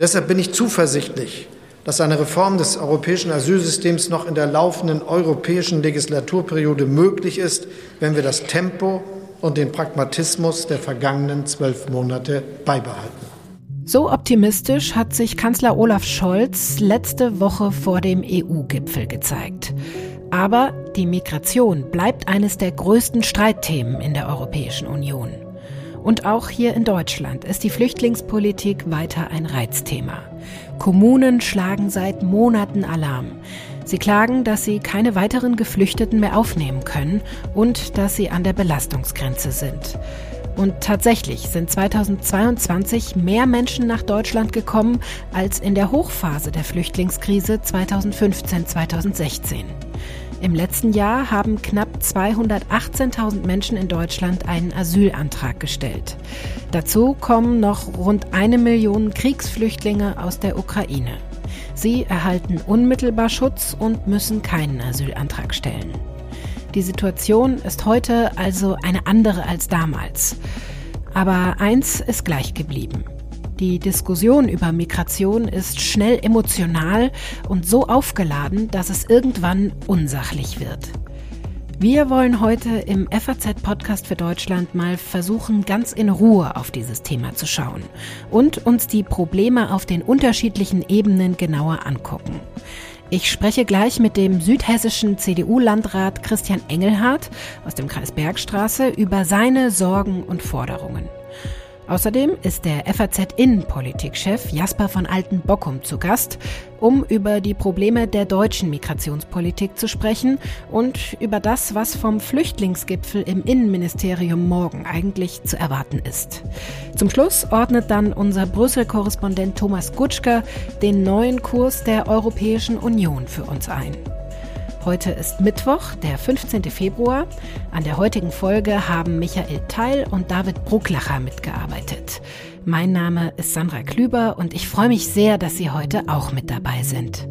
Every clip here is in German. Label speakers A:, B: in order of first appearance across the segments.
A: Deshalb bin ich zuversichtlich, dass eine Reform des europäischen Asylsystems noch in der laufenden europäischen Legislaturperiode möglich ist, wenn wir das Tempo und den Pragmatismus der vergangenen zwölf Monate beibehalten.
B: So optimistisch hat sich Kanzler Olaf Scholz letzte Woche vor dem EU-Gipfel gezeigt. Aber die Migration bleibt eines der größten Streitthemen in der Europäischen Union. Und auch hier in Deutschland ist die Flüchtlingspolitik weiter ein Reizthema. Kommunen schlagen seit Monaten Alarm. Sie klagen, dass sie keine weiteren Geflüchteten mehr aufnehmen können und dass sie an der Belastungsgrenze sind. Und tatsächlich sind 2022 mehr Menschen nach Deutschland gekommen als in der Hochphase der Flüchtlingskrise 2015-2016. Im letzten Jahr haben knapp 218.000 Menschen in Deutschland einen Asylantrag gestellt. Dazu kommen noch rund eine Million Kriegsflüchtlinge aus der Ukraine. Sie erhalten unmittelbar Schutz und müssen keinen Asylantrag stellen. Die Situation ist heute also eine andere als damals. Aber eins ist gleich geblieben. Die Diskussion über Migration ist schnell emotional und so aufgeladen, dass es irgendwann unsachlich wird. Wir wollen heute im FAZ-Podcast für Deutschland mal versuchen, ganz in Ruhe auf dieses Thema zu schauen und uns die Probleme auf den unterschiedlichen Ebenen genauer angucken. Ich spreche gleich mit dem südhessischen CDU-Landrat Christian Engelhardt aus dem Kreis Bergstraße über seine Sorgen und Forderungen. Außerdem ist der FAZ-Innenpolitikchef Jasper von Alten-Bockum zu Gast, um über die Probleme der deutschen Migrationspolitik zu sprechen und über das, was vom Flüchtlingsgipfel im Innenministerium morgen eigentlich zu erwarten ist. Zum Schluss ordnet dann unser Brüssel-Korrespondent Thomas Gutschker den neuen Kurs der Europäischen Union für uns ein. Heute ist Mittwoch, der 15. Februar. An der heutigen Folge haben Michael Teil und David Brucklacher mitgearbeitet. Mein Name ist Sandra Klüber und ich freue mich sehr, dass Sie heute auch mit dabei sind.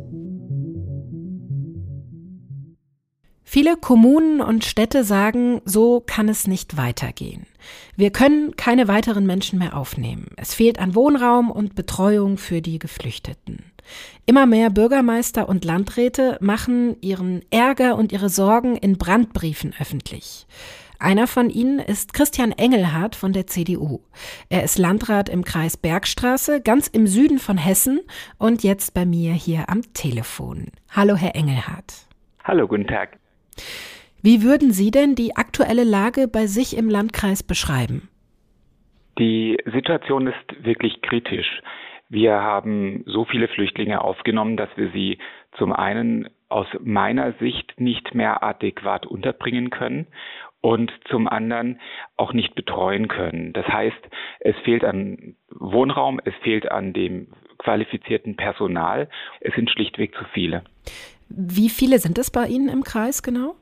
B: Viele Kommunen und Städte sagen, so kann es nicht weitergehen. Wir können keine weiteren Menschen mehr aufnehmen. Es fehlt an Wohnraum und Betreuung für die Geflüchteten. Immer mehr Bürgermeister und Landräte machen ihren Ärger und ihre Sorgen in Brandbriefen öffentlich. Einer von ihnen ist Christian Engelhardt von der CDU. Er ist Landrat im Kreis Bergstraße, ganz im Süden von Hessen und jetzt bei mir hier am Telefon. Hallo, Herr Engelhardt.
C: Hallo, guten Tag.
B: Wie würden Sie denn die aktuelle Lage bei sich im Landkreis beschreiben?
C: Die Situation ist wirklich kritisch. Wir haben so viele Flüchtlinge aufgenommen, dass wir sie zum einen aus meiner Sicht nicht mehr adäquat unterbringen können und zum anderen auch nicht betreuen können. Das heißt, es fehlt an Wohnraum, es fehlt an dem qualifizierten Personal, es sind schlichtweg zu viele.
B: Wie viele sind es bei Ihnen im Kreis genau?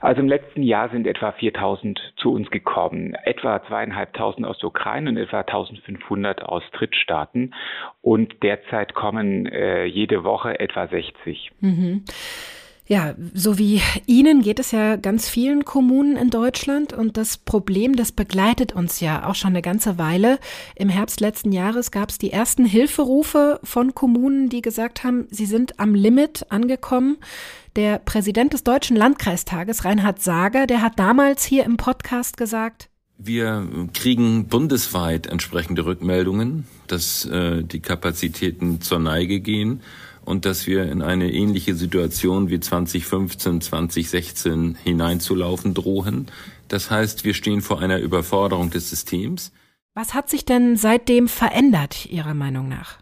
C: Also im letzten Jahr sind etwa 4000 zu uns gekommen, etwa zweieinhalbtausend aus der Ukraine und etwa 1500 aus Drittstaaten. Und derzeit kommen äh, jede Woche etwa 60.
B: Mhm. Ja, so wie Ihnen geht es ja ganz vielen Kommunen in Deutschland und das Problem, das begleitet uns ja auch schon eine ganze Weile. Im Herbst letzten Jahres gab es die ersten Hilferufe von Kommunen, die gesagt haben, sie sind am Limit angekommen. Der Präsident des Deutschen Landkreistages, Reinhard Sager, der hat damals hier im Podcast gesagt,
D: wir kriegen bundesweit entsprechende Rückmeldungen, dass äh, die Kapazitäten zur Neige gehen und dass wir in eine ähnliche Situation wie 2015, 2016 hineinzulaufen drohen. Das heißt, wir stehen vor einer Überforderung des Systems.
B: Was hat sich denn seitdem verändert, Ihrer Meinung nach?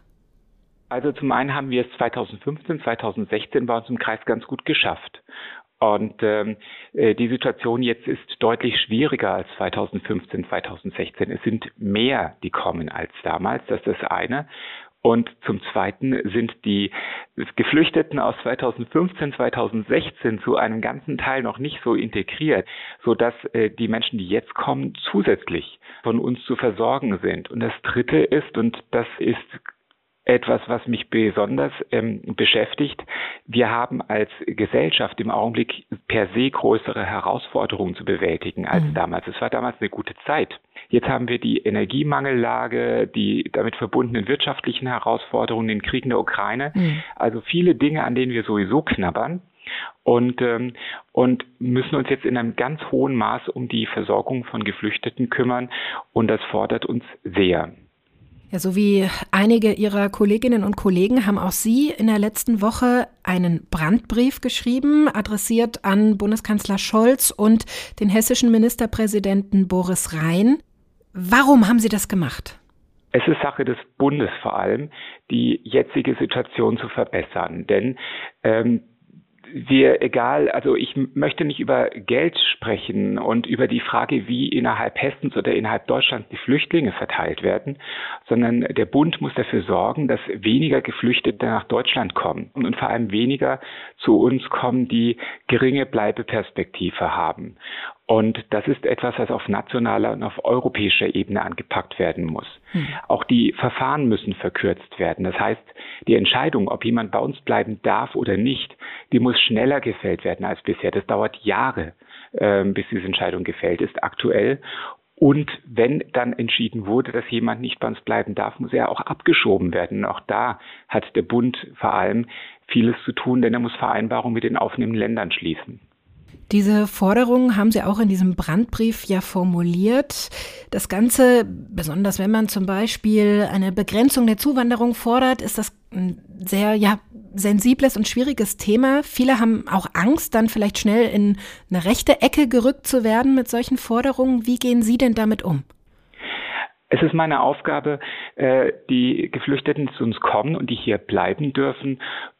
C: Also zum einen haben wir es 2015, 2016 bei uns im Kreis ganz gut geschafft. Und ähm, äh, die Situation jetzt ist deutlich schwieriger als 2015, 2016. Es sind mehr, die kommen als damals. Das ist das eine. Und zum Zweiten sind die Geflüchteten aus 2015, 2016 zu einem ganzen Teil noch nicht so integriert, so dass äh, die Menschen, die jetzt kommen, zusätzlich von uns zu versorgen sind. Und das Dritte ist, und das ist etwas, was mich besonders ähm, beschäftigt. Wir haben als Gesellschaft im Augenblick per se größere Herausforderungen zu bewältigen als mhm. damals. Es war damals eine gute Zeit. Jetzt haben wir die Energiemangellage, die damit verbundenen wirtschaftlichen Herausforderungen, den Krieg in der Ukraine. Mhm. Also viele Dinge, an denen wir sowieso knabbern und, ähm, und müssen uns jetzt in einem ganz hohen Maß um die Versorgung von Geflüchteten kümmern. Und das fordert uns sehr.
B: Ja, so wie einige Ihrer Kolleginnen und Kollegen haben auch Sie in der letzten Woche einen Brandbrief geschrieben, adressiert an Bundeskanzler Scholz und den hessischen Ministerpräsidenten Boris Rhein. Warum haben Sie das gemacht?
C: Es ist Sache des Bundes vor allem, die jetzige Situation zu verbessern. Denn ähm, wir, egal, also ich möchte nicht über Geld sprechen und über die Frage, wie innerhalb Hessens oder innerhalb Deutschlands die Flüchtlinge verteilt werden, sondern der Bund muss dafür sorgen, dass weniger Geflüchtete nach Deutschland kommen und vor allem weniger zu uns kommen, die geringe Bleibeperspektive haben. Und das ist etwas, was auf nationaler und auf europäischer Ebene angepackt werden muss. Hm. Auch die Verfahren müssen verkürzt werden. Das heißt, die Entscheidung, ob jemand bei uns bleiben darf oder nicht, die muss schneller gefällt werden als bisher. Das dauert Jahre, äh, bis diese Entscheidung gefällt ist aktuell. Und wenn dann entschieden wurde, dass jemand nicht bei uns bleiben darf, muss er auch abgeschoben werden. Und auch da hat der Bund vor allem vieles zu tun, denn er muss Vereinbarungen mit den aufnehmenden Ländern schließen.
B: Diese Forderungen haben Sie auch in diesem Brandbrief ja formuliert. Das Ganze, besonders wenn man zum Beispiel eine Begrenzung der Zuwanderung fordert, ist das ein sehr ja, sensibles und schwieriges Thema. Viele haben auch Angst, dann vielleicht schnell in eine rechte Ecke gerückt zu werden mit solchen Forderungen. Wie gehen Sie denn damit um?
C: Es ist meine Aufgabe, äh, die Geflüchteten, die zu uns kommen und die hier bleiben dürfen,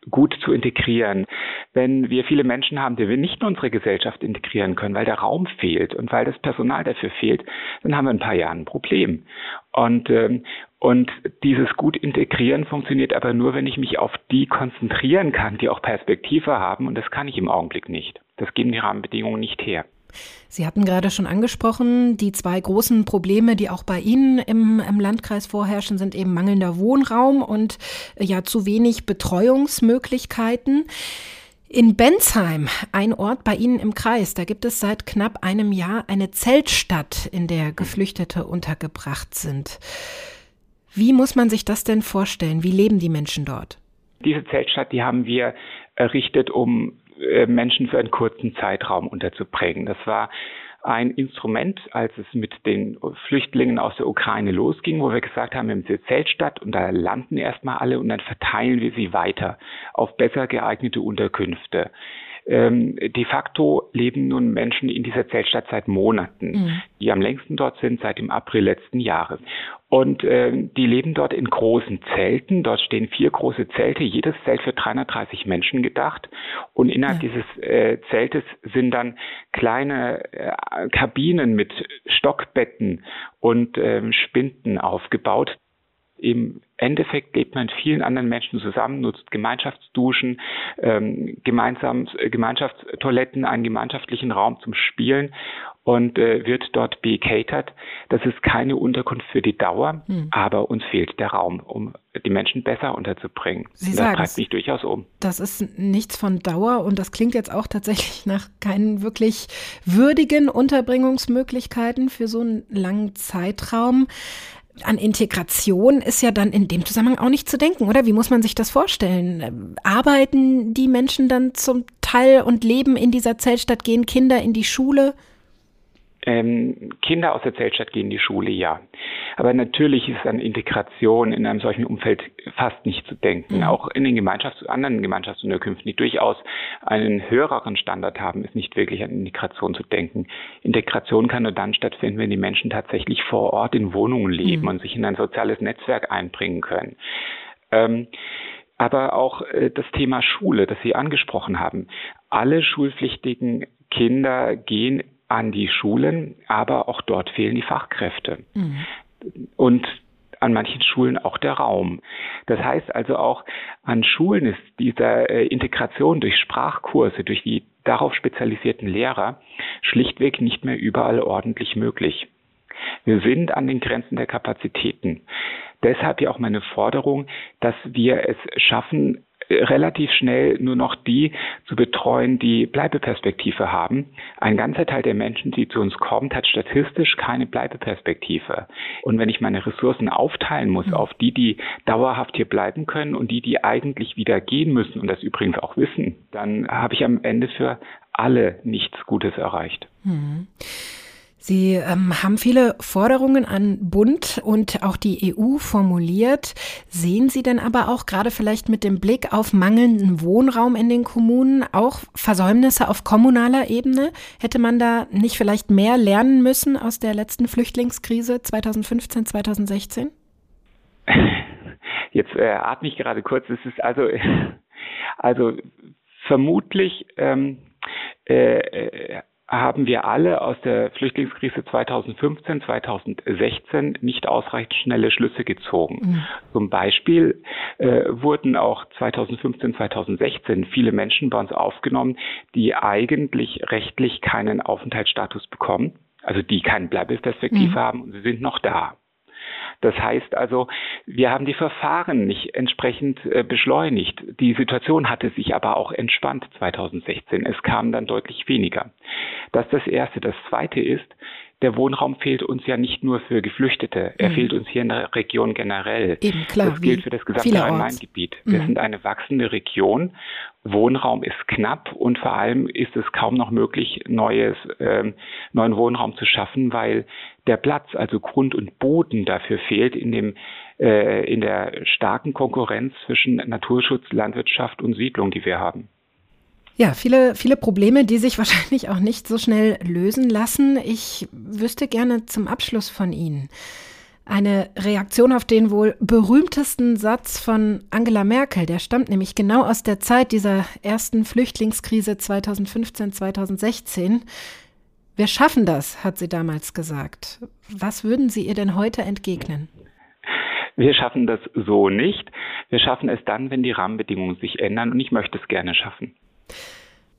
C: gut zu integrieren. Wenn wir viele Menschen haben, die wir nicht in unsere Gesellschaft integrieren können, weil der Raum fehlt und weil das Personal dafür fehlt, dann haben wir in ein paar Jahren ein Problem. Und, ähm, und dieses gut integrieren funktioniert aber nur, wenn ich mich auf die konzentrieren kann, die auch Perspektive haben. Und das kann ich im Augenblick nicht. Das geben die Rahmenbedingungen nicht her.
B: Sie hatten gerade schon angesprochen, die zwei großen Probleme, die auch bei Ihnen im, im Landkreis vorherrschen, sind eben mangelnder Wohnraum und äh, ja zu wenig Betreuungsmöglichkeiten. In Bensheim, ein Ort bei Ihnen im Kreis, da gibt es seit knapp einem Jahr eine Zeltstadt, in der Geflüchtete untergebracht sind. Wie muss man sich das denn vorstellen? Wie leben die Menschen dort?
C: Diese Zeltstadt, die haben wir errichtet, um Menschen für einen kurzen Zeitraum unterzubringen. Das war ein Instrument, als es mit den Flüchtlingen aus der Ukraine losging, wo wir gesagt haben, wir haben diese Zeltstadt und da landen erstmal alle und dann verteilen wir sie weiter auf besser geeignete Unterkünfte. Ähm, de facto leben nun Menschen in dieser Zeltstadt seit Monaten, mhm. die am längsten dort sind, seit dem April letzten Jahres. Und äh, die leben dort in großen Zelten. Dort stehen vier große Zelte, jedes Zelt für 330 Menschen gedacht. Und innerhalb ja. dieses äh, Zeltes sind dann kleine äh, Kabinen mit Stockbetten und ähm, Spinden aufgebaut. Im Endeffekt lebt man mit vielen anderen Menschen zusammen, nutzt Gemeinschaftsduschen, ähm, gemeinsam, äh, Gemeinschaftstoiletten, einen gemeinschaftlichen Raum zum Spielen und äh, wird dort becatert. Das ist keine Unterkunft für die Dauer, hm. aber uns fehlt der Raum, um die Menschen besser unterzubringen.
B: Sie das
C: treibt mich durchaus um.
B: Das ist nichts von Dauer und das klingt jetzt auch tatsächlich nach keinen wirklich würdigen Unterbringungsmöglichkeiten für so einen langen Zeitraum an Integration ist ja dann in dem Zusammenhang auch nicht zu denken, oder? Wie muss man sich das vorstellen? Arbeiten die Menschen dann zum Teil und leben in dieser Zeltstadt, gehen Kinder in die Schule?
C: Ähm, Kinder aus der Zeltstadt gehen in die Schule, ja. Aber natürlich ist an Integration in einem solchen Umfeld fast nicht zu denken. Mhm. Auch in den Gemeinschafts-, anderen Gemeinschaftsunterkünften, die durchaus einen höheren Standard haben, ist nicht wirklich an Integration zu denken. Integration kann nur dann stattfinden, wenn die Menschen tatsächlich vor Ort in Wohnungen leben mhm. und sich in ein soziales Netzwerk einbringen können. Ähm, aber auch äh, das Thema Schule, das Sie angesprochen haben. Alle schulpflichtigen Kinder gehen an die Schulen, aber auch dort fehlen die Fachkräfte. Mhm. Und an manchen Schulen auch der Raum. Das heißt also auch an Schulen ist diese äh, Integration durch Sprachkurse, durch die darauf spezialisierten Lehrer schlichtweg nicht mehr überall ordentlich möglich. Wir sind an den Grenzen der Kapazitäten. Deshalb ja auch meine Forderung, dass wir es schaffen, relativ schnell nur noch die zu betreuen, die Bleibeperspektive haben. Ein ganzer Teil der Menschen, die zu uns kommt, hat statistisch keine Bleibeperspektive. Und wenn ich meine Ressourcen aufteilen muss auf die, die dauerhaft hier bleiben können und die, die eigentlich wieder gehen müssen und das übrigens auch wissen, dann habe ich am Ende für alle nichts Gutes erreicht. Mhm.
B: Sie ähm, haben viele Forderungen an Bund und auch die EU formuliert. Sehen Sie denn aber auch gerade vielleicht mit dem Blick auf mangelnden Wohnraum in den Kommunen auch Versäumnisse auf kommunaler Ebene? Hätte man da nicht vielleicht mehr lernen müssen aus der letzten Flüchtlingskrise 2015, 2016?
C: Jetzt äh, atme ich gerade kurz. Es ist also, also vermutlich ähm, äh, äh haben wir alle aus der Flüchtlingskrise 2015, 2016 nicht ausreichend schnelle Schlüsse gezogen. Mhm. Zum Beispiel äh, wurden auch 2015, 2016 viele Menschen bei uns aufgenommen, die eigentlich rechtlich keinen Aufenthaltsstatus bekommen, also die keine Bleibeperspektive mhm. haben und sie sind noch da. Das heißt also, wir haben die Verfahren nicht entsprechend äh, beschleunigt. Die Situation hatte sich aber auch entspannt 2016. Es kam dann deutlich weniger. Das ist das Erste. Das Zweite ist, der Wohnraum fehlt uns ja nicht nur für Geflüchtete, er mhm. fehlt uns hier in der Region generell.
B: Eben, klar,
C: das gilt für das gesamte Rhein-Main-Gebiet. Wir mhm. sind eine wachsende Region. Wohnraum ist knapp und vor allem ist es kaum noch möglich, neues, ähm, neuen Wohnraum zu schaffen, weil der Platz, also Grund und Boden dafür fehlt in dem äh, in der starken Konkurrenz zwischen Naturschutz, Landwirtschaft und Siedlung, die wir haben.
B: Ja, viele, viele Probleme, die sich wahrscheinlich auch nicht so schnell lösen lassen. Ich wüsste gerne zum Abschluss von Ihnen eine Reaktion auf den wohl berühmtesten Satz von Angela Merkel. Der stammt nämlich genau aus der Zeit dieser ersten Flüchtlingskrise 2015, 2016. Wir schaffen das, hat sie damals gesagt. Was würden Sie ihr denn heute entgegnen?
C: Wir schaffen das so nicht. Wir schaffen es dann, wenn die Rahmenbedingungen sich ändern und ich möchte es gerne schaffen.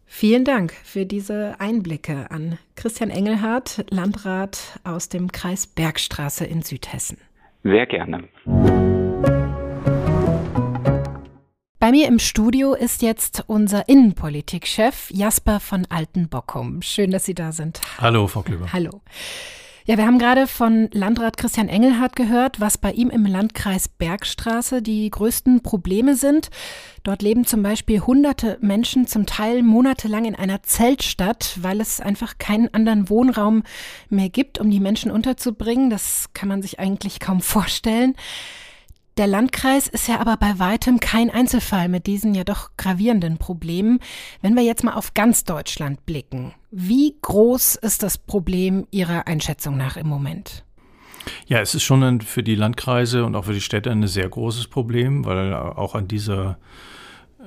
B: Vielen Dank für diese Einblicke an Christian Engelhardt, Landrat aus dem Kreis Bergstraße in Südhessen.
C: Sehr gerne.
B: Bei mir im Studio ist jetzt unser Innenpolitikchef Jasper von Altenbockum. Schön, dass Sie da sind.
E: Hallo, Frau Klüber.
B: Hallo. Ja, wir haben gerade von Landrat Christian Engelhardt gehört, was bei ihm im Landkreis Bergstraße die größten Probleme sind. Dort leben zum Beispiel hunderte Menschen zum Teil monatelang in einer Zeltstadt, weil es einfach keinen anderen Wohnraum mehr gibt, um die Menschen unterzubringen. Das kann man sich eigentlich kaum vorstellen. Der Landkreis ist ja aber bei weitem kein Einzelfall mit diesen ja doch gravierenden Problemen. Wenn wir jetzt mal auf ganz Deutschland blicken, wie groß ist das Problem Ihrer Einschätzung nach im Moment?
E: Ja, es ist schon für die Landkreise und auch für die Städte ein sehr großes Problem, weil auch an dieser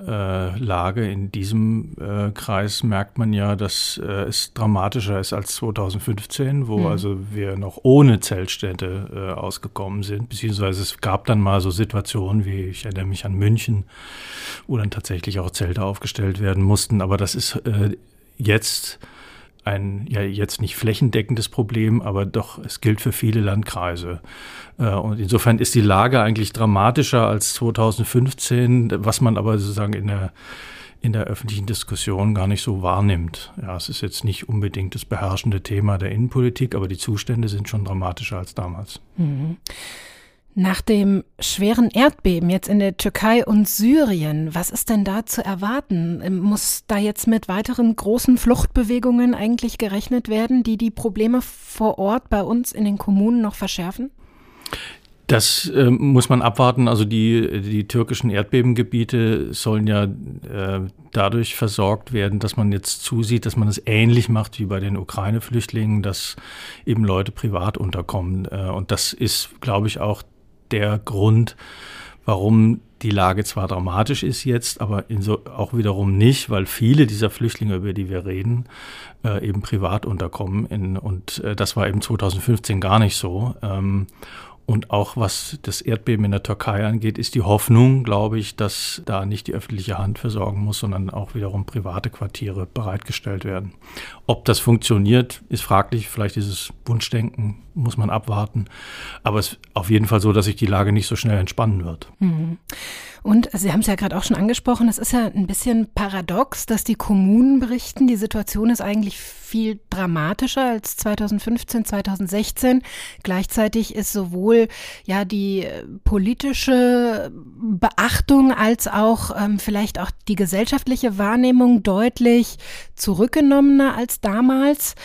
E: äh, Lage in diesem äh, Kreis merkt man ja, dass äh, es dramatischer ist als 2015, wo mhm. also wir noch ohne Zeltstädte äh, ausgekommen sind, beziehungsweise es gab dann mal so Situationen wie, ich erinnere mich an München, wo dann tatsächlich auch Zelte aufgestellt werden mussten, aber das ist äh, jetzt ein ja jetzt nicht flächendeckendes Problem, aber doch es gilt für viele Landkreise. Äh, und insofern ist die Lage eigentlich dramatischer als 2015, was man aber sozusagen in der in der öffentlichen Diskussion gar nicht so wahrnimmt. Ja, es ist jetzt nicht unbedingt das beherrschende Thema der Innenpolitik, aber die Zustände sind schon dramatischer als damals. Mhm.
B: Nach dem schweren Erdbeben jetzt in der Türkei und Syrien, was ist denn da zu erwarten? Muss da jetzt mit weiteren großen Fluchtbewegungen eigentlich gerechnet werden, die die Probleme vor Ort bei uns in den Kommunen noch verschärfen?
E: Das äh, muss man abwarten. Also die, die türkischen Erdbebengebiete sollen ja äh, dadurch versorgt werden, dass man jetzt zusieht, dass man es ähnlich macht wie bei den Ukraine-Flüchtlingen, dass eben Leute privat unterkommen. Äh, und das ist, glaube ich, auch der Grund, warum die Lage zwar dramatisch ist jetzt, aber so, auch wiederum nicht, weil viele dieser Flüchtlinge, über die wir reden, äh, eben privat unterkommen. In, und äh, das war eben 2015 gar nicht so. Ähm, und auch was das Erdbeben in der Türkei angeht, ist die Hoffnung, glaube ich, dass da nicht die öffentliche Hand versorgen muss, sondern auch wiederum private Quartiere bereitgestellt werden. Ob das funktioniert, ist fraglich. Vielleicht ist es Wunschdenken, muss man abwarten. Aber es ist auf jeden Fall so, dass sich die Lage nicht so schnell entspannen wird. Mhm.
B: Und Sie haben es ja gerade auch schon angesprochen, es ist ja ein bisschen paradox, dass die Kommunen berichten, die Situation ist eigentlich viel dramatischer als 2015, 2016. Gleichzeitig ist sowohl ja die politische Beachtung als auch ähm, vielleicht auch die gesellschaftliche Wahrnehmung deutlich zurückgenommener als damals.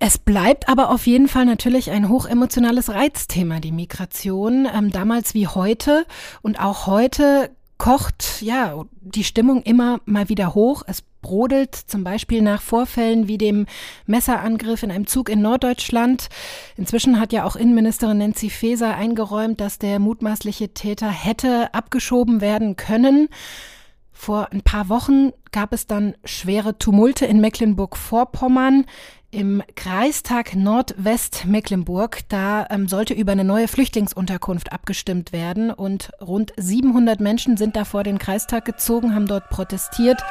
B: Es bleibt aber auf jeden Fall natürlich ein hochemotionales Reizthema, die Migration, ähm, damals wie heute. Und auch heute kocht ja die Stimmung immer mal wieder hoch. Es brodelt zum Beispiel nach Vorfällen wie dem Messerangriff in einem Zug in Norddeutschland. Inzwischen hat ja auch Innenministerin Nancy Faeser eingeräumt, dass der mutmaßliche Täter hätte abgeschoben werden können. Vor ein paar Wochen gab es dann schwere Tumulte in Mecklenburg-Vorpommern im Kreistag Nordwest-Mecklenburg. Da ähm, sollte über eine neue Flüchtlingsunterkunft abgestimmt werden und rund 700 Menschen sind da vor den Kreistag gezogen, haben dort protestiert.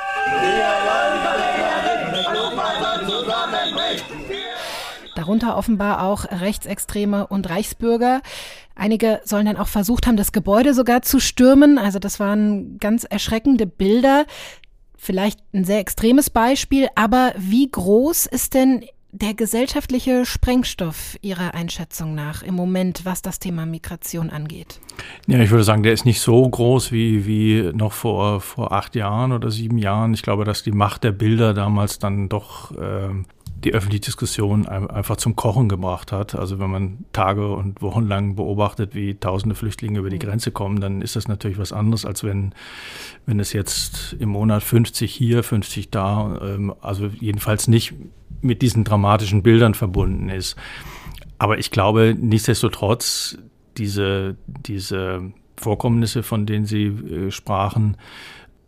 B: Darunter offenbar auch Rechtsextreme und Reichsbürger. Einige sollen dann auch versucht haben, das Gebäude sogar zu stürmen. Also das waren ganz erschreckende Bilder vielleicht ein sehr extremes Beispiel, aber wie groß ist denn der gesellschaftliche Sprengstoff Ihrer Einschätzung nach im Moment, was das Thema Migration angeht?
E: Ja, ich würde sagen, der ist nicht so groß wie, wie noch vor, vor acht Jahren oder sieben Jahren. Ich glaube, dass die Macht der Bilder damals dann doch äh, die öffentliche Diskussion einfach zum Kochen gebracht hat. Also wenn man Tage und Wochen lang beobachtet, wie tausende Flüchtlinge über die mhm. Grenze kommen, dann ist das natürlich was anderes, als wenn, wenn es jetzt im Monat 50 hier, 50 da, ähm, also jedenfalls nicht mit diesen dramatischen Bildern verbunden ist. Aber ich glaube, nichtsdestotrotz, diese, diese Vorkommnisse, von denen Sie äh, sprachen,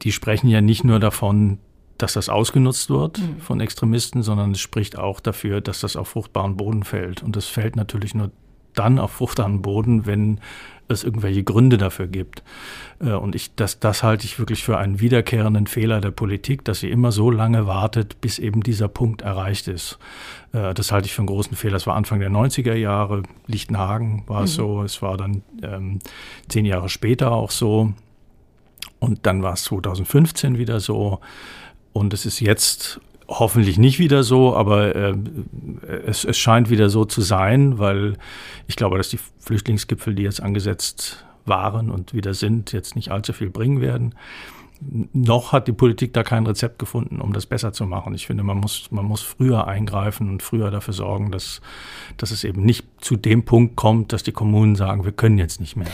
E: die sprechen ja nicht nur davon, dass das ausgenutzt wird mhm. von Extremisten, sondern es spricht auch dafür, dass das auf fruchtbaren Boden fällt. Und das fällt natürlich nur dann auf fruchtbaren Boden, wenn es irgendwelche Gründe dafür gibt. Äh, und ich, das, das halte ich wirklich für einen wiederkehrenden Fehler der Politik, dass sie immer so lange wartet, bis eben dieser Punkt erreicht ist. Äh, das halte ich für einen großen Fehler. Das war Anfang der 90er Jahre. Lichtenhagen war es mhm. so. Es war dann ähm, zehn Jahre später auch so. Und dann war es 2015 wieder so. Und es ist jetzt hoffentlich nicht wieder so, aber äh, es, es scheint wieder so zu sein, weil ich glaube, dass die Flüchtlingsgipfel, die jetzt angesetzt waren und wieder sind, jetzt nicht allzu viel bringen werden. Noch hat die Politik da kein Rezept gefunden, um das besser zu machen. Ich finde, man muss, man muss früher eingreifen und früher dafür sorgen, dass, dass es eben nicht zu dem Punkt kommt, dass die Kommunen sagen, wir können jetzt nicht mehr.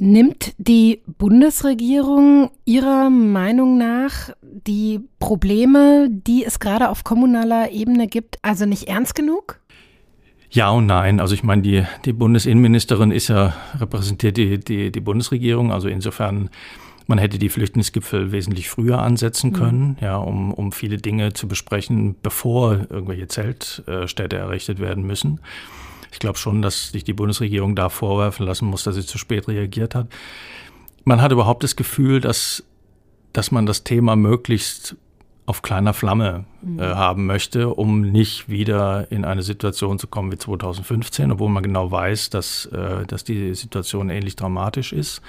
B: Nimmt die Bundesregierung Ihrer Meinung nach die Probleme, die es gerade auf kommunaler Ebene gibt, also nicht ernst genug?
E: Ja und nein. Also ich meine, die, die Bundesinnenministerin ist ja, repräsentiert die, die, die Bundesregierung. Also insofern, man hätte die Flüchtlingsgipfel wesentlich früher ansetzen mhm. können, mhm. ja, um, um viele Dinge zu besprechen, bevor irgendwelche Zeltstädte errichtet werden müssen. Ich glaube schon, dass sich die Bundesregierung da vorwerfen lassen muss, dass sie zu spät reagiert hat. Man hat überhaupt das Gefühl, dass, dass man das Thema möglichst auf kleiner Flamme äh, haben möchte, um nicht wieder in eine Situation zu kommen wie 2015, obwohl man genau weiß, dass, äh, dass die Situation ähnlich dramatisch ist.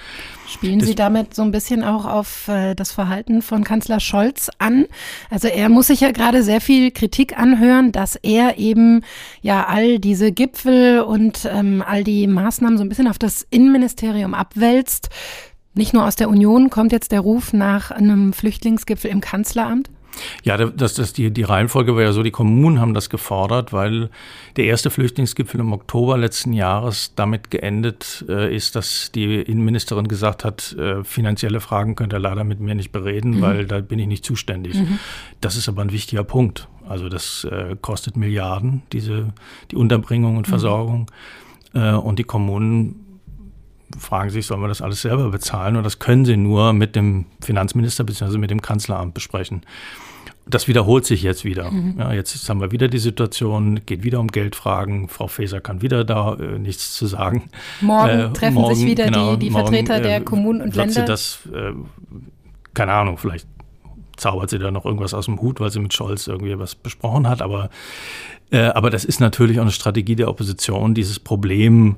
B: Spielen das Sie damit so ein bisschen auch auf äh, das Verhalten von Kanzler Scholz an? Also er muss sich ja gerade sehr viel Kritik anhören, dass er eben ja all diese Gipfel und ähm, all die Maßnahmen so ein bisschen auf das Innenministerium abwälzt. Nicht nur aus der Union kommt jetzt der Ruf nach einem Flüchtlingsgipfel im Kanzleramt.
E: Ja, das, das, die, die Reihenfolge war ja so, die Kommunen haben das gefordert, weil der erste Flüchtlingsgipfel im Oktober letzten Jahres damit geendet äh, ist, dass die Innenministerin gesagt hat, äh, finanzielle Fragen könnt ihr leider mit mir nicht bereden, mhm. weil da bin ich nicht zuständig. Mhm. Das ist aber ein wichtiger Punkt. Also das äh, kostet Milliarden, diese, die Unterbringung und mhm. Versorgung. Mhm. und die Kommunen fragen sich, sollen wir das alles selber bezahlen? Und das können sie nur mit dem Finanzminister bzw. mit dem Kanzleramt besprechen. Das wiederholt sich jetzt wieder. Mhm. Ja, jetzt haben wir wieder die Situation, geht wieder um Geldfragen. Frau Faeser kann wieder da äh, nichts zu sagen.
B: Morgen äh, treffen morgen, sich wieder genau, die, die morgen, Vertreter der äh, Kommunen und Länder.
E: Sie das, äh, keine Ahnung, vielleicht zaubert sie da noch irgendwas aus dem Hut, weil sie mit Scholz irgendwie was besprochen hat. Aber, äh, aber das ist natürlich auch eine Strategie der Opposition, dieses Problem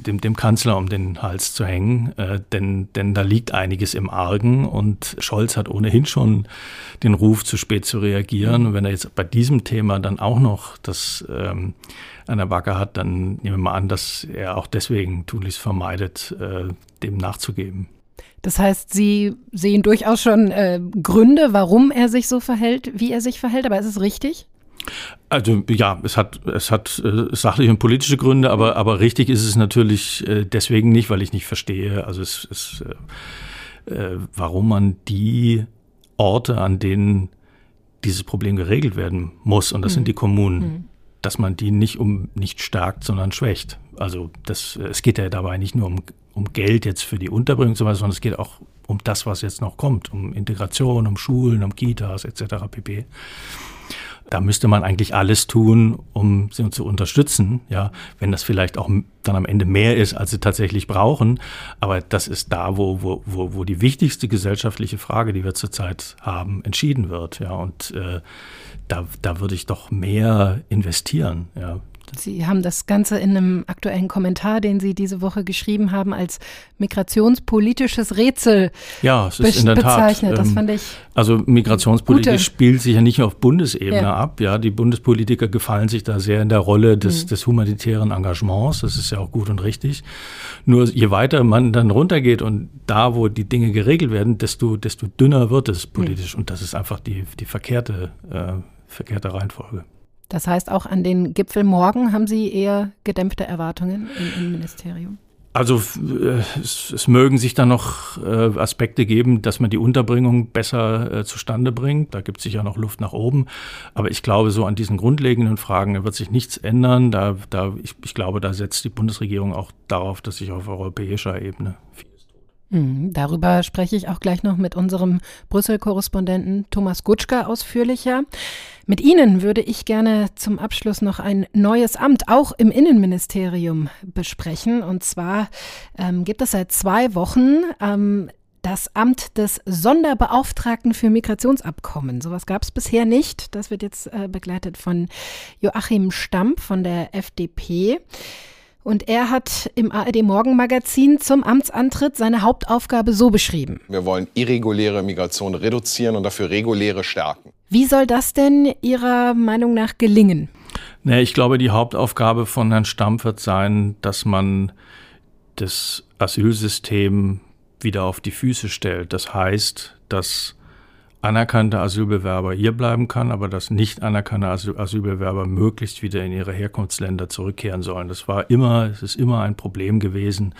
E: dem, dem Kanzler um den Hals zu hängen, äh, denn, denn da liegt einiges im Argen und Scholz hat ohnehin schon den Ruf, zu spät zu reagieren. Und wenn er jetzt bei diesem Thema dann auch noch das ähm, an der Backe hat, dann nehmen wir mal an, dass er auch deswegen tunlichst vermeidet, äh, dem nachzugeben.
B: Das heißt, Sie sehen durchaus schon äh, Gründe, warum er sich so verhält, wie er sich verhält, aber ist es richtig?
E: Also ja, es hat, es hat äh, sachliche und politische Gründe, aber, aber richtig ist es natürlich äh, deswegen nicht, weil ich nicht verstehe, also es, es äh, äh warum man die Orte, an denen dieses Problem geregelt werden muss, und das mhm. sind die Kommunen, mhm. dass man die nicht um nicht stärkt, sondern schwächt. Also das, es geht ja dabei nicht nur um, um Geld jetzt für die Unterbringung und so weiter, sondern es geht auch um das, was jetzt noch kommt, um Integration, um Schulen, um Kitas etc. pp. Da müsste man eigentlich alles tun, um sie zu unterstützen. Ja, wenn das vielleicht auch dann am Ende mehr ist, als sie tatsächlich brauchen. Aber das ist da, wo, wo, wo, wo die wichtigste gesellschaftliche Frage, die wir zurzeit haben, entschieden wird. Ja, und äh, da, da würde ich doch mehr investieren. Ja,
B: Sie haben das Ganze in einem aktuellen Kommentar, den Sie diese Woche geschrieben haben, als migrationspolitisches Rätsel
E: ja, es ist in der bezeichnet. Tat, das ähm, fand ich. Also Migrationspolitik gute. spielt sich ja nicht nur auf Bundesebene ja. ab. Ja, die Bundespolitiker gefallen sich da sehr in der Rolle des, mhm. des humanitären Engagements. Das ist ja auch gut und richtig. Nur je weiter man dann runtergeht und da, wo die Dinge geregelt werden, desto, desto dünner wird es politisch. Mhm. Und das ist einfach die, die verkehrte, äh, verkehrte Reihenfolge.
B: Das heißt, auch an den Gipfel morgen haben Sie eher gedämpfte Erwartungen im Innenministerium?
E: Also äh, es, es, mögen sich da noch äh, Aspekte geben, dass man die Unterbringung besser äh, zustande bringt. Da gibt es sicher noch Luft nach oben. Aber ich glaube, so an diesen grundlegenden Fragen wird sich nichts ändern. Da, da, ich, ich glaube, da setzt die Bundesregierung auch darauf, dass sich auf europäischer Ebene.
B: Mhm, darüber spreche ich auch gleich noch mit unserem Brüssel-Korrespondenten Thomas Gutschka ausführlicher. Mit Ihnen würde ich gerne zum Abschluss noch ein neues Amt, auch im Innenministerium, besprechen. Und zwar ähm, gibt es seit zwei Wochen ähm, das Amt des Sonderbeauftragten für Migrationsabkommen. Sowas gab es bisher nicht. Das wird jetzt äh, begleitet von Joachim Stamp von der FDP. Und er hat im ARD Morgenmagazin zum Amtsantritt seine Hauptaufgabe so beschrieben.
F: Wir wollen irreguläre Migration reduzieren und dafür reguläre stärken.
B: Wie soll das denn Ihrer Meinung nach gelingen?
E: Nee, ich glaube, die Hauptaufgabe von Herrn Stamm wird sein, dass man das Asylsystem wieder auf die Füße stellt. Das heißt, dass anerkannte Asylbewerber hier bleiben kann, aber dass nicht anerkannte Asylbewerber möglichst wieder in ihre Herkunftsländer zurückkehren sollen. Das war immer, es ist immer ein Problem gewesen.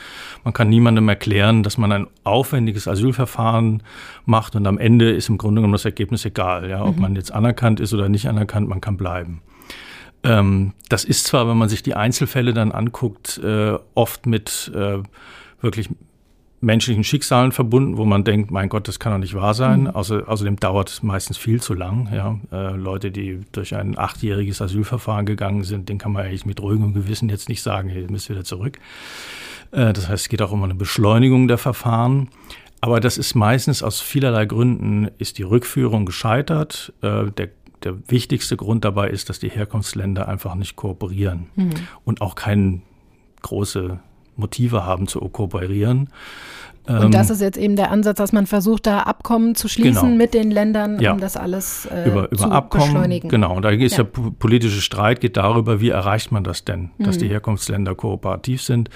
E: Man kann niemandem erklären, dass man ein aufwendiges Asylverfahren macht und am Ende ist im Grunde genommen das Ergebnis egal, ja, ob mhm. man jetzt anerkannt ist oder nicht anerkannt, man kann bleiben. Ähm, das ist zwar, wenn man sich die Einzelfälle dann anguckt, äh, oft mit äh, wirklich menschlichen Schicksalen verbunden, wo man denkt, mein Gott, das kann doch nicht wahr sein. Mhm. Außer, außerdem dauert es meistens viel zu lang. Ja. Äh, Leute, die durch ein achtjähriges Asylverfahren gegangen sind, den kann man eigentlich mit ruhigem Gewissen jetzt nicht sagen, hey, ihr müsst wieder zurück. Äh, das heißt, es geht auch um eine Beschleunigung der Verfahren. Aber das ist meistens aus vielerlei Gründen, ist die Rückführung gescheitert. Äh, der der wichtigste Grund dabei ist, dass die Herkunftsländer einfach nicht kooperieren mhm. und auch keine große Motive haben zu kooperieren.
B: Und ähm, das ist jetzt eben der Ansatz, dass man versucht, da Abkommen zu schließen genau. mit den Ländern, ja. um das alles äh, über, über zu Abkommen, beschleunigen.
E: Genau, da ist ja. der politische Streit geht darüber, wie erreicht man das denn, dass mhm. die Herkunftsländer kooperativ sind.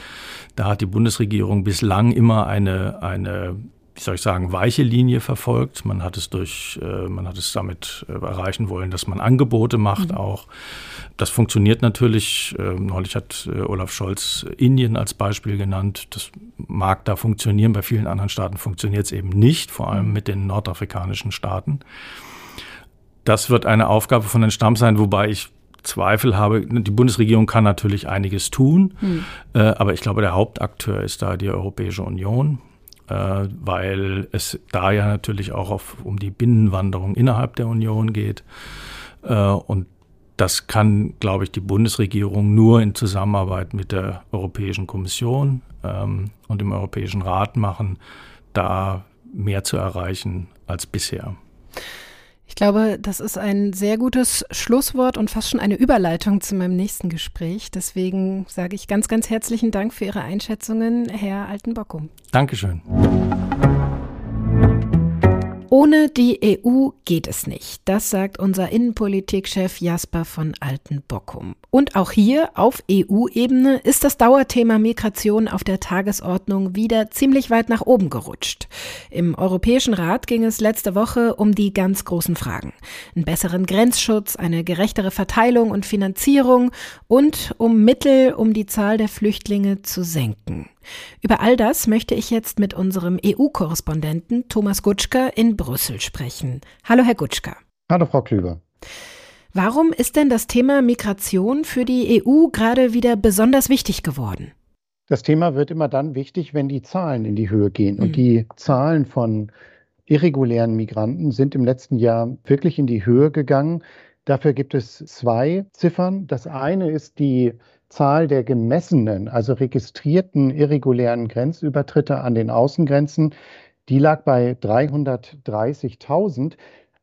E: Da hat die Bundesregierung bislang immer eine, eine wie soll ich sagen, weiche Linie verfolgt. Man hat es durch, äh, man hat es damit äh, erreichen wollen, dass man Angebote macht mhm. auch. Das funktioniert natürlich. Äh, neulich hat äh, Olaf Scholz Indien als Beispiel genannt. Das mag da funktionieren. Bei vielen anderen Staaten funktioniert es eben nicht, vor allem mhm. mit den nordafrikanischen Staaten. Das wird eine Aufgabe von den Stamm sein, wobei ich Zweifel habe. Die Bundesregierung kann natürlich einiges tun, hm. äh, aber ich glaube, der Hauptakteur ist da die Europäische Union. Äh, weil es da ja natürlich auch auf, um die Binnenwanderung innerhalb der Union geht. Äh, und das kann, glaube ich, die Bundesregierung nur in Zusammenarbeit mit der Europäischen Kommission ähm, und dem Europäischen Rat machen, da mehr zu erreichen als bisher.
B: Ich glaube, das ist ein sehr gutes Schlusswort und fast schon eine Überleitung zu meinem nächsten Gespräch. Deswegen sage ich ganz, ganz herzlichen Dank für Ihre Einschätzungen, Herr Altenbockum.
E: Dankeschön.
B: Ohne die EU geht es nicht. Das sagt unser Innenpolitikchef Jasper von Altenbockum. Und auch hier auf EU-Ebene ist das Dauerthema Migration auf der Tagesordnung wieder ziemlich weit nach oben gerutscht. Im Europäischen Rat ging es letzte Woche um die ganz großen Fragen. Einen besseren Grenzschutz, eine gerechtere Verteilung und Finanzierung und um Mittel, um die Zahl der Flüchtlinge zu senken. Über all das möchte ich jetzt mit unserem EU-Korrespondenten Thomas Gutschka in Brüssel sprechen. Hallo, Herr Gutschka.
G: Hallo, Frau Klüber.
B: Warum ist denn das Thema Migration für die EU gerade wieder besonders wichtig geworden?
G: Das Thema wird immer dann wichtig, wenn die Zahlen in die Höhe gehen. Mhm. Und die Zahlen von irregulären Migranten sind im letzten Jahr wirklich in die Höhe gegangen. Dafür gibt es zwei Ziffern. Das eine ist die Zahl der gemessenen, also registrierten irregulären Grenzübertritte an den Außengrenzen, die lag bei 330.000.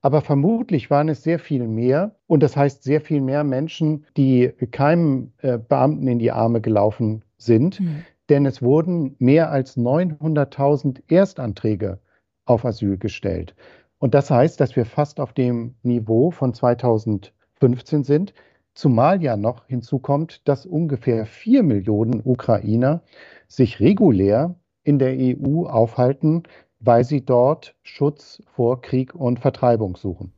G: Aber vermutlich waren es sehr viel mehr und das heißt sehr viel mehr Menschen, die keinem äh, Beamten in die Arme gelaufen sind. Mhm. Denn es wurden mehr als 900.000 Erstanträge auf Asyl gestellt. Und das heißt, dass wir fast auf dem Niveau von 2015 sind. Zumal ja noch hinzukommt, dass ungefähr vier Millionen Ukrainer sich regulär in der EU aufhalten, weil sie dort Schutz vor Krieg und Vertreibung suchen.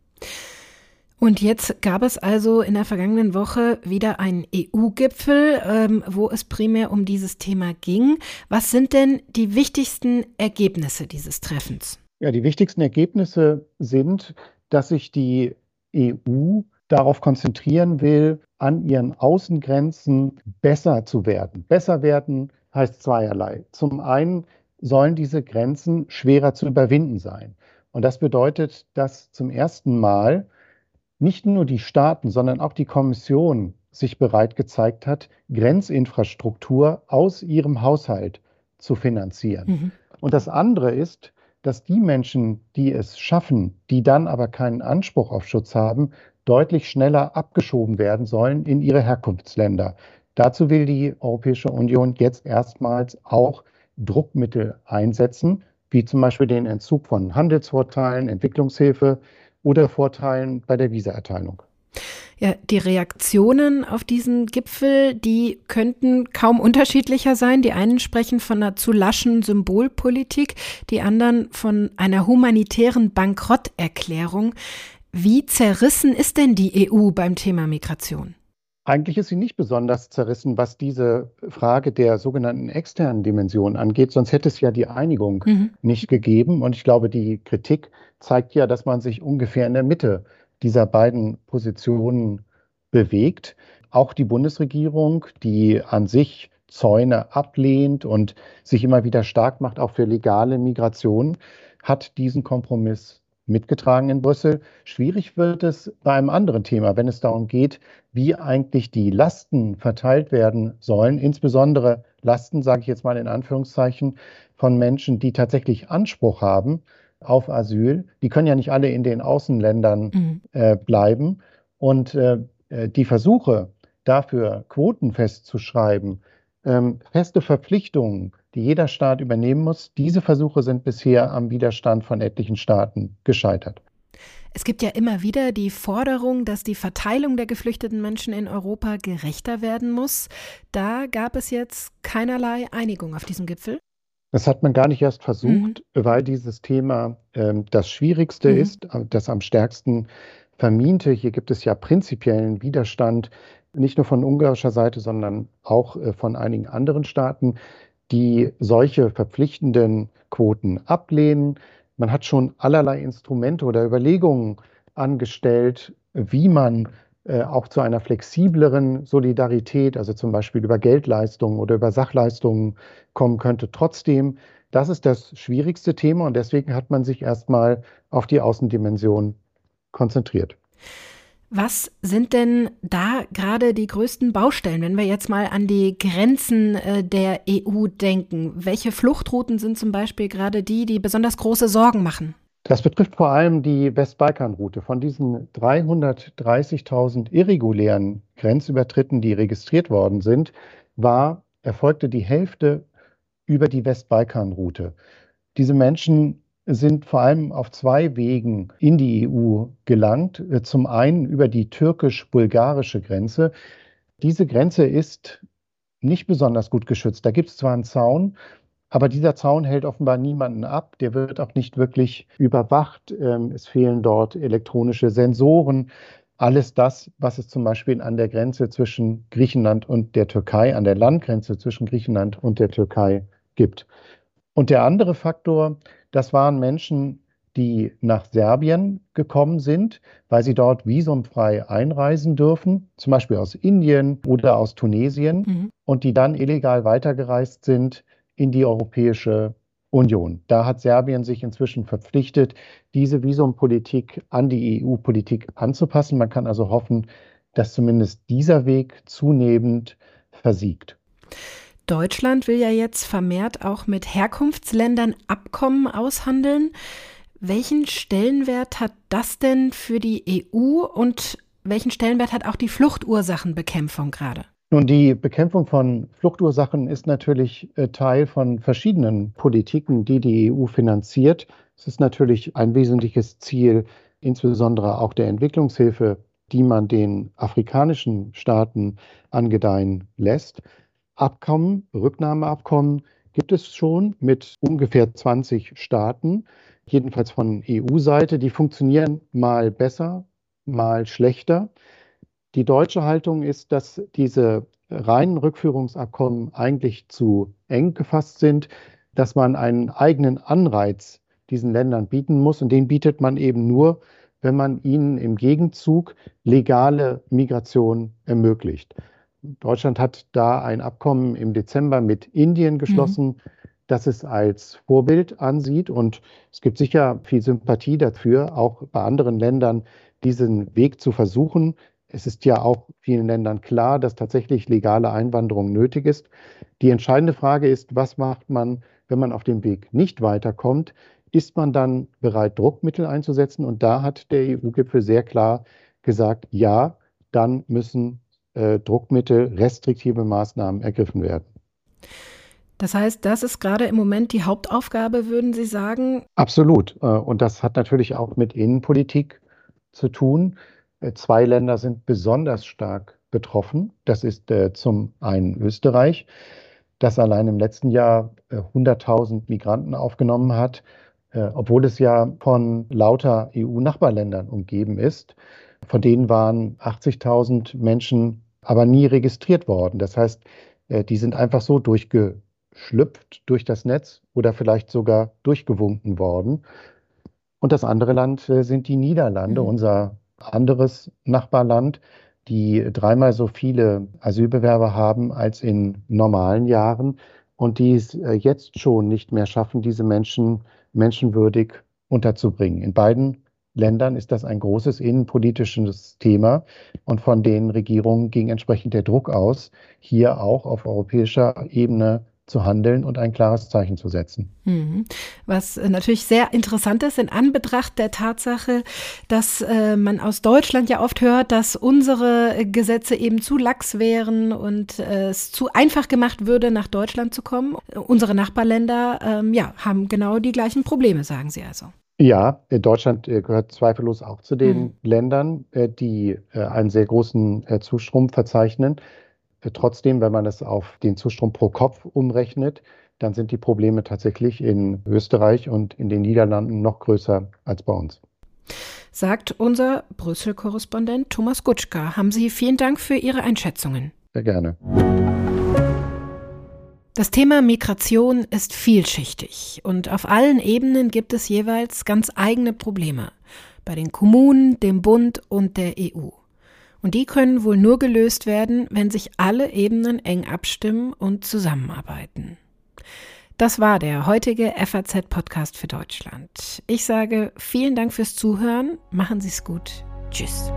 B: Und jetzt gab es also in der vergangenen Woche wieder einen EU-Gipfel, ähm, wo es primär um dieses Thema ging. Was sind denn die wichtigsten Ergebnisse dieses Treffens?
G: Ja, die wichtigsten Ergebnisse sind, dass sich die EU darauf konzentrieren will, an ihren Außengrenzen besser zu werden. Besser werden heißt zweierlei. Zum einen sollen diese Grenzen schwerer zu überwinden sein. Und das bedeutet, dass zum ersten Mal nicht nur die Staaten, sondern auch die Kommission sich bereit gezeigt hat, Grenzinfrastruktur aus ihrem Haushalt zu finanzieren. Mhm. Und das andere ist, dass die Menschen, die es schaffen, die dann aber keinen Anspruch auf Schutz haben, deutlich schneller abgeschoben werden sollen in ihre Herkunftsländer. Dazu will die Europäische Union jetzt erstmals auch Druckmittel einsetzen, wie zum Beispiel den Entzug von Handelsvorteilen, Entwicklungshilfe oder Vorteilen bei der Visaerteilung.
B: Ja, die Reaktionen auf diesen Gipfel, die könnten kaum unterschiedlicher sein. Die einen sprechen von einer zu laschen Symbolpolitik, die anderen von einer humanitären Bankrotterklärung. Wie zerrissen ist denn die EU beim Thema Migration?
G: Eigentlich ist sie nicht besonders zerrissen, was diese Frage der sogenannten externen Dimension angeht, sonst hätte es ja die Einigung mhm. nicht gegeben. Und ich glaube, die Kritik zeigt ja, dass man sich ungefähr in der Mitte dieser beiden Positionen bewegt. Auch die Bundesregierung, die an sich Zäune ablehnt und sich immer wieder stark macht, auch für legale Migration, hat diesen Kompromiss mitgetragen in Brüssel. Schwierig wird es bei einem anderen Thema, wenn es darum geht, wie eigentlich die Lasten verteilt werden sollen, insbesondere Lasten, sage ich jetzt mal in Anführungszeichen, von Menschen, die tatsächlich Anspruch haben auf Asyl. Die können ja nicht alle in den Außenländern mhm. äh, bleiben. Und äh, äh die Versuche dafür, Quoten festzuschreiben, ähm, feste Verpflichtungen, die jeder Staat übernehmen muss. Diese Versuche sind bisher am Widerstand von etlichen Staaten gescheitert.
B: Es gibt ja immer wieder die Forderung, dass die Verteilung der geflüchteten Menschen in Europa gerechter werden muss. Da gab es jetzt keinerlei Einigung auf diesem Gipfel.
G: Das hat man gar nicht erst versucht, mhm. weil dieses Thema äh, das Schwierigste mhm. ist, das am stärksten vermiente. Hier gibt es ja prinzipiellen Widerstand, nicht nur von ungarischer Seite, sondern auch äh, von einigen anderen Staaten die solche verpflichtenden Quoten ablehnen. Man hat schon allerlei Instrumente oder Überlegungen angestellt, wie man äh, auch zu einer flexibleren Solidarität, also zum Beispiel über Geldleistungen oder über Sachleistungen kommen könnte. Trotzdem, das ist das schwierigste Thema und deswegen hat man sich erstmal auf die Außendimension konzentriert.
B: Was sind denn da gerade die größten Baustellen, wenn wir jetzt mal an die Grenzen äh, der EU denken? Welche Fluchtrouten sind zum Beispiel gerade die, die besonders große Sorgen machen?
G: Das betrifft vor allem die Westbalkanroute. Von diesen 330.000 irregulären Grenzübertritten, die registriert worden sind, war, erfolgte die Hälfte über die Westbalkanroute. Diese Menschen sind vor allem auf zwei Wegen in die EU gelangt. Zum einen über die türkisch-bulgarische Grenze. Diese Grenze ist nicht besonders gut geschützt. Da gibt es zwar einen Zaun, aber dieser Zaun hält offenbar niemanden ab. Der wird auch nicht wirklich überwacht. Ähm, es fehlen dort elektronische Sensoren. Alles das, was es zum Beispiel an der Grenze zwischen Griechenland und der Türkei, an der Landgrenze zwischen Griechenland und der Türkei gibt. Und der andere Faktor, das waren Menschen, die nach Serbien gekommen sind, weil sie dort visumfrei einreisen dürfen, zum Beispiel aus Indien oder aus Tunesien, mhm. und die dann illegal weitergereist sind in die Europäische Union. Da hat Serbien sich inzwischen verpflichtet, diese Visumpolitik an die EU-Politik anzupassen. Man kann also hoffen, dass zumindest dieser Weg zunehmend versiegt.
B: Deutschland will ja jetzt vermehrt auch mit Herkunftsländern Abkommen aushandeln. Welchen Stellenwert hat das denn für die EU und welchen Stellenwert hat auch die Fluchtursachenbekämpfung gerade?
G: Nun, die Bekämpfung von Fluchtursachen ist natürlich äh, Teil von verschiedenen Politiken, die die EU finanziert. Es ist natürlich ein wesentliches Ziel, insbesondere auch der Entwicklungshilfe, die man den afrikanischen Staaten angedeihen lässt. Abkommen, Rücknahmeabkommen gibt es schon mit ungefähr 20 Staaten, jedenfalls von EU-Seite. Die funktionieren mal besser, mal schlechter. Die deutsche Haltung ist, dass diese reinen Rückführungsabkommen eigentlich zu eng gefasst sind, dass man einen eigenen Anreiz diesen Ländern bieten muss. Und den bietet man eben nur, wenn man ihnen im Gegenzug legale Migration ermöglicht. Deutschland hat da ein Abkommen im Dezember mit Indien geschlossen, mhm. das es als Vorbild ansieht. Und es gibt sicher viel Sympathie dafür, auch bei anderen Ländern diesen Weg zu versuchen. Es ist ja auch vielen Ländern klar, dass tatsächlich legale Einwanderung nötig ist. Die entscheidende Frage ist, was macht man, wenn man auf dem Weg nicht weiterkommt? Ist man dann bereit, Druckmittel einzusetzen? Und da hat der EU-Gipfel sehr klar gesagt, ja, dann müssen äh, Druckmittel, restriktive Maßnahmen ergriffen werden.
B: Das heißt, das ist gerade im Moment die Hauptaufgabe, würden Sie sagen?
G: Absolut. Äh, und das hat natürlich auch mit Innenpolitik zu tun. Äh, zwei Länder sind besonders stark betroffen. Das ist äh, zum einen Österreich, das allein im letzten Jahr 100.000 Migranten aufgenommen hat, obwohl es ja von lauter EU-Nachbarländern umgeben ist. Von denen waren 80.000 Menschen aber nie registriert worden. Das heißt, die sind einfach so durchgeschlüpft durch das Netz oder vielleicht sogar durchgewunken worden. Und das andere Land sind die Niederlande, mhm. unser anderes Nachbarland, die dreimal so viele Asylbewerber haben als in normalen Jahren und die es äh, jetzt schon nicht mehr schaffen, diese Menschen menschenwürdig unterzubringen. In beiden Ländern ist das ein großes innenpolitisches Thema und von den Regierungen ging entsprechend der Druck aus, hier auch auf europäischer Ebene zu handeln und ein klares Zeichen zu setzen.
B: Mhm. Was äh, natürlich sehr interessant ist in Anbetracht der Tatsache, dass äh, man aus Deutschland ja oft hört, dass unsere Gesetze eben zu lax wären und äh, es zu einfach gemacht würde, nach Deutschland zu kommen. Unsere Nachbarländer ähm, ja, haben genau die gleichen Probleme, sagen Sie also.
G: Ja, Deutschland gehört zweifellos auch zu den mhm. Ländern, die einen sehr großen Zustrom verzeichnen. Trotzdem, wenn man es auf den Zustrom pro Kopf umrechnet, dann sind die Probleme tatsächlich in Österreich und in den Niederlanden noch größer als bei uns.
B: Sagt unser Brüssel-Korrespondent Thomas Gutschka. Haben Sie vielen Dank für Ihre Einschätzungen.
G: Sehr gerne.
B: Das Thema Migration ist vielschichtig und auf allen Ebenen gibt es jeweils ganz eigene Probleme. Bei den Kommunen, dem Bund und der EU. Und die können wohl nur gelöst werden, wenn sich alle Ebenen eng abstimmen und zusammenarbeiten. Das war der heutige FAZ-Podcast für Deutschland. Ich sage vielen Dank fürs Zuhören. Machen Sie es gut. Tschüss.